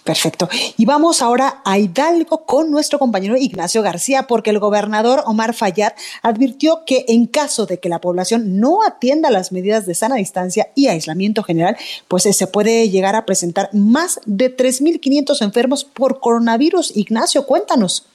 Perfecto. Y vamos ahora a Hidalgo con nuestro compañero Ignacio García, porque el gobernador Omar Fayad advirtió que en caso de que la población no atienda las medidas de sana distancia y aislamiento general, pues se puede llegar a presentar más de 3.500 enfermos por coronavirus. Ignacio, cuéntanos.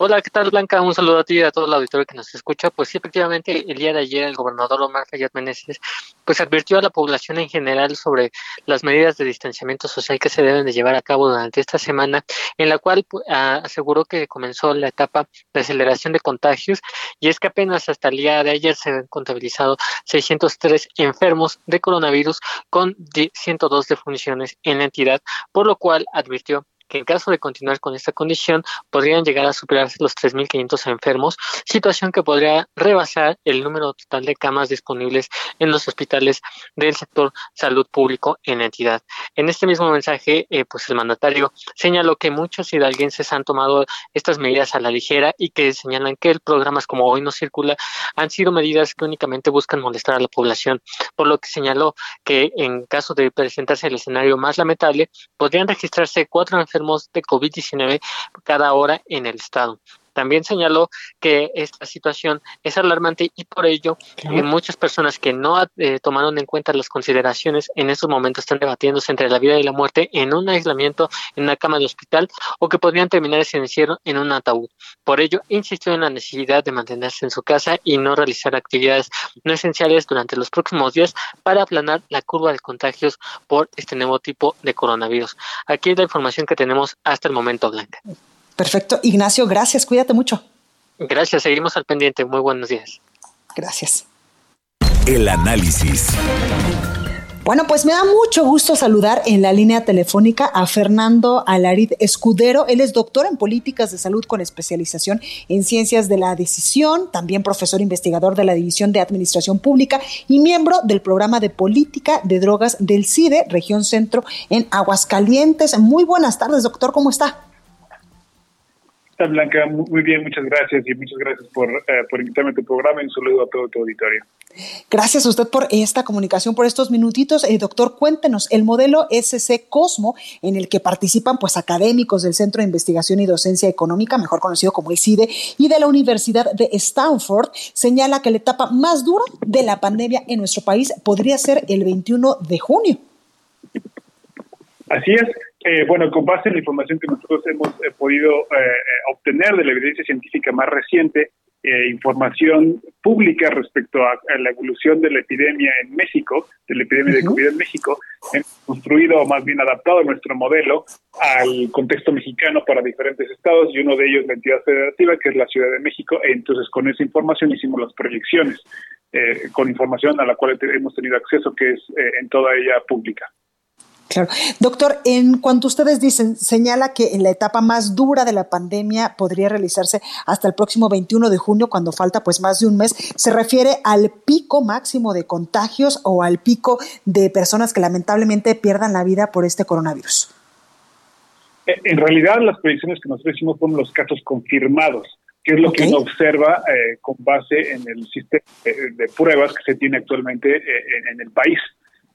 Hola, ¿qué tal Blanca? Un saludo a ti y a todo el auditorio que nos escucha. Pues sí, efectivamente, el día de ayer el gobernador Omar Fayad Meneses pues advirtió a la población en general sobre las medidas de distanciamiento social que se deben de llevar a cabo durante esta semana, en la cual pues, aseguró que comenzó la etapa de aceleración de contagios y es que apenas hasta el día de ayer se han contabilizado 603 enfermos de coronavirus con 102 defunciones en la entidad, por lo cual advirtió que en caso de continuar con esta condición podrían llegar a superarse los 3.500 enfermos, situación que podría rebasar el número total de camas disponibles en los hospitales del sector salud público en la entidad. En este mismo mensaje, eh, pues el mandatario señaló que muchos hidalguenses han tomado estas medidas a la ligera y que señalan que el programas como Hoy no circula han sido medidas que únicamente buscan molestar a la población, por lo que señaló que en caso de presentarse el escenario más lamentable, podrían registrarse cuatro enfermos de COVID-19 cada hora en el estado. También señaló que esta situación es alarmante y por ello eh, muchas personas que no eh, tomaron en cuenta las consideraciones en estos momentos están debatiéndose entre la vida y la muerte en un aislamiento en una cama de hospital o que podrían terminar ese encierro en un ataúd. Por ello, insistió en la necesidad de mantenerse en su casa y no realizar actividades no esenciales durante los próximos días para aplanar la curva de contagios por este nuevo tipo de coronavirus. Aquí es la información que tenemos hasta el momento, Blanca. Perfecto. Ignacio, gracias. Cuídate mucho. Gracias. Seguimos al pendiente. Muy buenos días. Gracias. El análisis. Bueno, pues me da mucho gusto saludar en la línea telefónica a Fernando Alarid Escudero. Él es doctor en políticas de salud con especialización en ciencias de la decisión, también profesor investigador de la División de Administración Pública y miembro del programa de política de drogas del CIDE, región centro en Aguascalientes. Muy buenas tardes, doctor, ¿cómo está? Blanca? Muy bien, muchas gracias y muchas gracias por, eh, por invitarme a tu programa y un saludo a todo tu auditorio. Gracias a usted por esta comunicación, por estos minutitos. Eh, doctor, cuéntenos, el modelo SC Cosmo, en el que participan pues académicos del Centro de Investigación y Docencia Económica, mejor conocido como el CIDE, y de la Universidad de Stanford, señala que la etapa más dura de la pandemia en nuestro país podría ser el 21 de junio. Así es. Eh, bueno, con base en la información que nosotros hemos eh, podido eh, obtener de la evidencia científica más reciente, información pública respecto a, la evolución de la epidemia en México, de la epidemia de COVID en México, hemos construido o más bien adaptado nuestro modelo al contexto mexicano para diferentes estados y uno de ellos la entidad federativa, que es la Ciudad de México. E entonces, con esa información hicimos las proyecciones, con información a la cual hemos tenido acceso, que es en toda ella pública. Claro. Doctor, en cuanto ustedes dicen, señala que en la etapa más dura de la pandemia podría realizarse hasta el próximo 21 de junio, cuando falta pues más de un mes, ¿se refiere al pico máximo de contagios o al pico de personas que lamentablemente pierdan la vida por este coronavirus? Eh, en realidad las predicciones que nosotros hicimos fueron los casos confirmados, que es lo que uno observa eh, con base en el sistema de, pruebas que se tiene actualmente eh, en el país.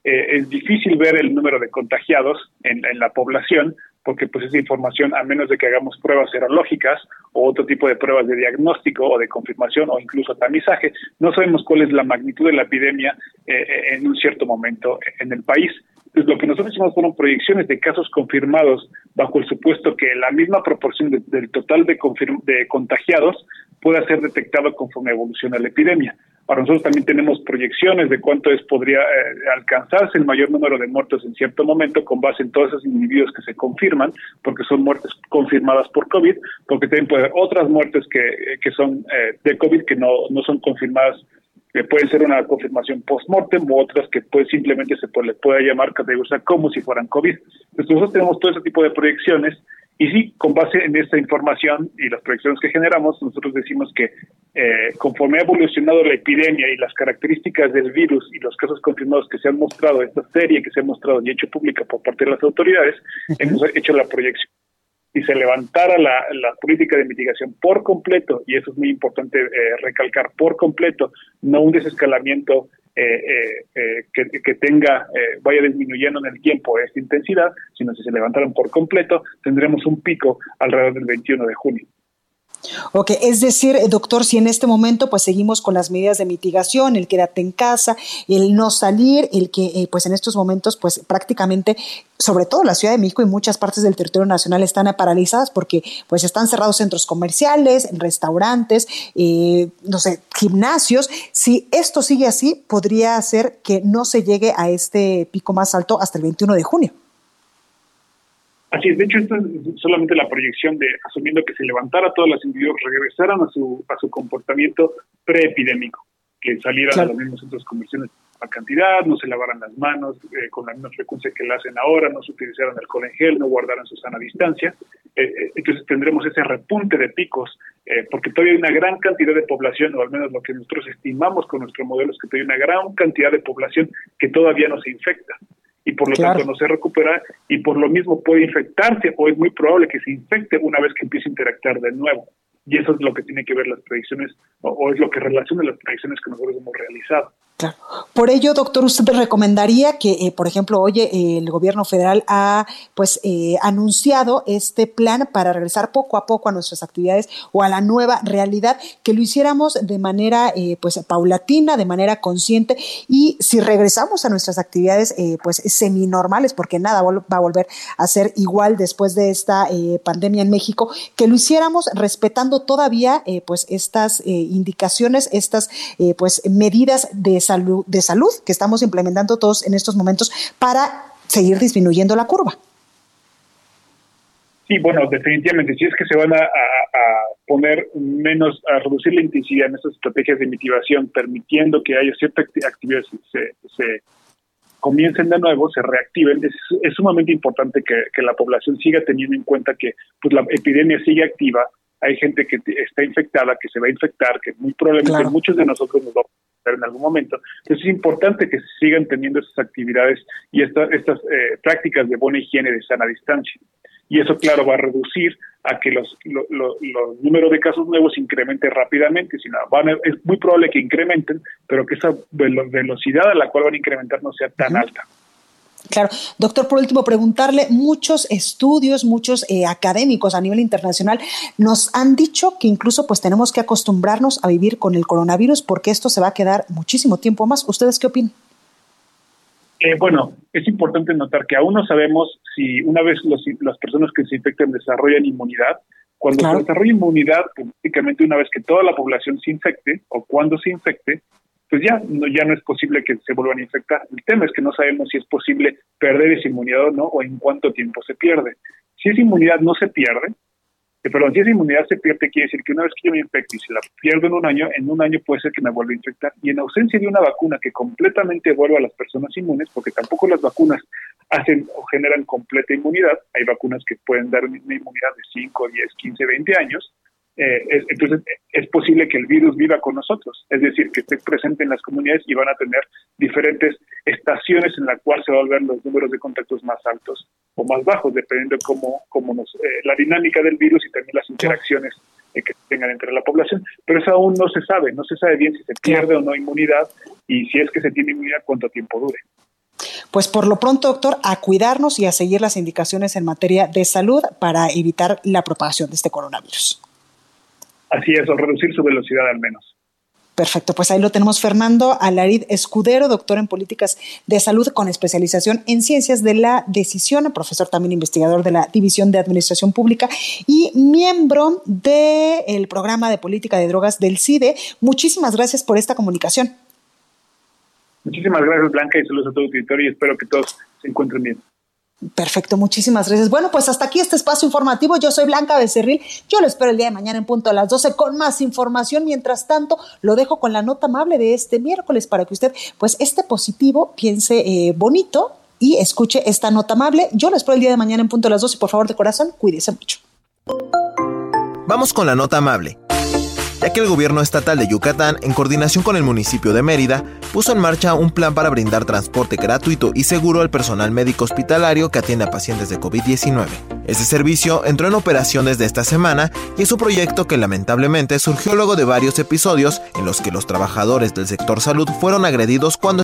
Eh, es difícil ver el número de contagiados en, la población porque pues esa información, a menos de que hagamos pruebas serológicas o otro tipo de pruebas de diagnóstico o de confirmación o incluso tamizaje, no sabemos cuál es la magnitud de la epidemia eh, eh, en un cierto momento en el país. Pues lo que nosotros hicimos fueron proyecciones de casos confirmados bajo el supuesto que la misma proporción del total de, de contagiados pueda ser detectado conforme evoluciona la epidemia. Para nosotros también tenemos proyecciones de cuánto es podría eh, alcanzarse el mayor número de muertos en cierto momento con base en todos esos individuos que se confirman, porque son muertes confirmadas por COVID, porque también puede haber otras muertes que, que son eh, de COVID que no, no son confirmadas que pueden ser una confirmación post-mortem u otras que pues simplemente se puede, puede llamar categoría como si fueran COVID. Entonces nosotros tenemos todo ese tipo de proyecciones y sí, con base en esta información y las proyecciones que generamos, nosotros decimos que eh, conforme ha evolucionado la epidemia y las características del virus y los casos confirmados que se han mostrado, esta serie que se ha mostrado y hecho pública por parte de las autoridades, hemos hecho la proyección. Si se levantara la, política de mitigación por completo, y eso es muy importante eh, recalcar, por completo, no un desescalamiento eh, eh, que, tenga, vaya disminuyendo en el tiempo esta intensidad, sino si se levantaran por completo, tendremos un pico alrededor del 21 de junio. Ok, es decir, doctor, si en este momento pues seguimos con las medidas de mitigación, el quédate en casa, el no salir, el que eh, pues en estos momentos pues prácticamente, sobre todo la Ciudad de México y muchas partes del territorio nacional están paralizadas porque pues están cerrados centros comerciales, restaurantes, eh, no sé, gimnasios. Si esto sigue así, podría hacer que no se llegue a este pico más alto hasta el 21 de junio. Así es, de hecho, esto es solamente la proyección de, asumiendo que se levantara todos los individuos, regresaran a su, a su comportamiento preepidémico, que salieran a los mismos centros comerciales a cantidad, no se lavaran las manos eh, con la misma frecuencia que la hacen ahora, no se utilizaran alcohol en gel, no guardaran su sana distancia. Eh, eh, entonces tendremos ese repunte de picos, porque todavía hay una gran cantidad de población, o al menos lo que nosotros estimamos con nuestro modelo es que todavía hay una gran cantidad de población que todavía no se infecta y por lo tanto no se recupera y por lo mismo puede infectarse o es muy probable que se infecte una vez que empiece a interactuar de nuevo. Y eso es lo que tiene que ver las predicciones o, es lo que relaciona las predicciones que nosotros hemos realizado. Por ello, doctor, usted recomendaría que, eh, por ejemplo, hoy el gobierno federal ha pues eh, anunciado este plan para regresar poco a poco a nuestras actividades o a la nueva realidad, que lo hiciéramos de manera eh, pues paulatina, de manera consciente y si regresamos a nuestras actividades pues seminormales, porque nada va a volver a ser igual después de esta pandemia en México, que lo hiciéramos respetando todavía pues estas indicaciones, estas pues medidas de salud de salud que estamos implementando todos en estos momentos para seguir disminuyendo la curva. Sí, bueno, definitivamente, si es que se van a, poner menos, a reducir la intensidad en estas estrategias de mitigación, permitiendo que haya ciertas actividades se, se comiencen de nuevo, se reactiven, es, sumamente importante que, la población siga teniendo en cuenta que pues, la epidemia sigue activa, hay gente que está infectada, que se va a infectar, que muy probablemente muchos de nosotros nos vamos en algún momento. Entonces es importante que se sigan teniendo esas actividades y estas eh, prácticas de buena higiene de sana distancia. Y eso, claro, va a reducir a que los, los números de casos nuevos incrementen rápidamente, sino van es muy probable que incrementen, pero que esa velocidad a la cual van a incrementar no sea tan alta. Claro, doctor, por último, preguntarle, muchos estudios, muchos eh, académicos a nivel internacional nos han dicho que incluso pues tenemos que acostumbrarnos a vivir con el coronavirus porque esto se va a quedar muchísimo tiempo más. ¿Ustedes qué opinan? Eh, bueno, es importante notar que aún no sabemos si una vez las personas que se infectan desarrollan inmunidad. Cuando se desarrolla inmunidad, pues, prácticamente una vez que toda la población se infecte o cuando se infecte, pues ya no, ya no es posible que se vuelvan a infectar. El tema es que no sabemos si es posible perder esa inmunidad o no, o en cuánto tiempo se pierde. Si esa inmunidad no se pierde, eh, perdón, si esa inmunidad se pierde, quiere decir que una vez que yo me infecto y si la pierdo en un año, en un año puede ser que me vuelva a infectar. Y en ausencia de una vacuna que completamente vuelva a las personas inmunes, porque tampoco las vacunas hacen o generan completa inmunidad, hay vacunas que pueden dar una inmunidad de 5, 10, 15, 20 años, eh, entonces es posible que el virus viva con nosotros, es decir, que esté presente en las comunidades y van a tener diferentes estaciones en las cuales se van a ver los números de contactos más altos o más bajos, dependiendo de cómo, cómo nos, eh, la dinámica del virus y también las interacciones que tengan entre la población. Pero eso aún no se sabe, no se sabe bien si se pierde o no inmunidad y si es que se tiene inmunidad, cuánto tiempo dure. Pues por lo pronto, doctor, a cuidarnos y a seguir las indicaciones en materia de salud para evitar la propagación de este coronavirus. Así es, o reducir su velocidad al menos. Perfecto, pues ahí lo tenemos Fernando Alarid Escudero, doctor en políticas de salud con especialización en ciencias de la decisión, profesor también investigador de la División de Administración Pública y miembro del programa de política de drogas del CIDE. Muchísimas gracias por esta comunicación. Muchísimas gracias Blanca y saludos a todo el auditorio y espero que todos se encuentren bien. Perfecto, muchísimas gracias. Bueno, pues hasta aquí este espacio informativo. Yo soy Blanca Becerril. Yo lo espero el día de mañana en punto a las 12 con más información. Mientras tanto, lo dejo con la nota amable de este miércoles para que usted, pues, este positivo piense eh, bonito y escuche esta nota amable. Yo lo espero el día de mañana en punto a las 12 y por favor, de corazón, cuídese mucho. Vamos con la nota amable. Ya que el gobierno estatal de Yucatán, en coordinación con el municipio de Mérida, puso en marcha un plan para brindar transporte gratuito y seguro al personal médico hospitalario que atiende a pacientes de COVID-19. Este servicio entró en operación desde esta semana y es un proyecto que lamentablemente surgió luego de varios episodios en los que los trabajadores del sector salud fueron agredidos cuando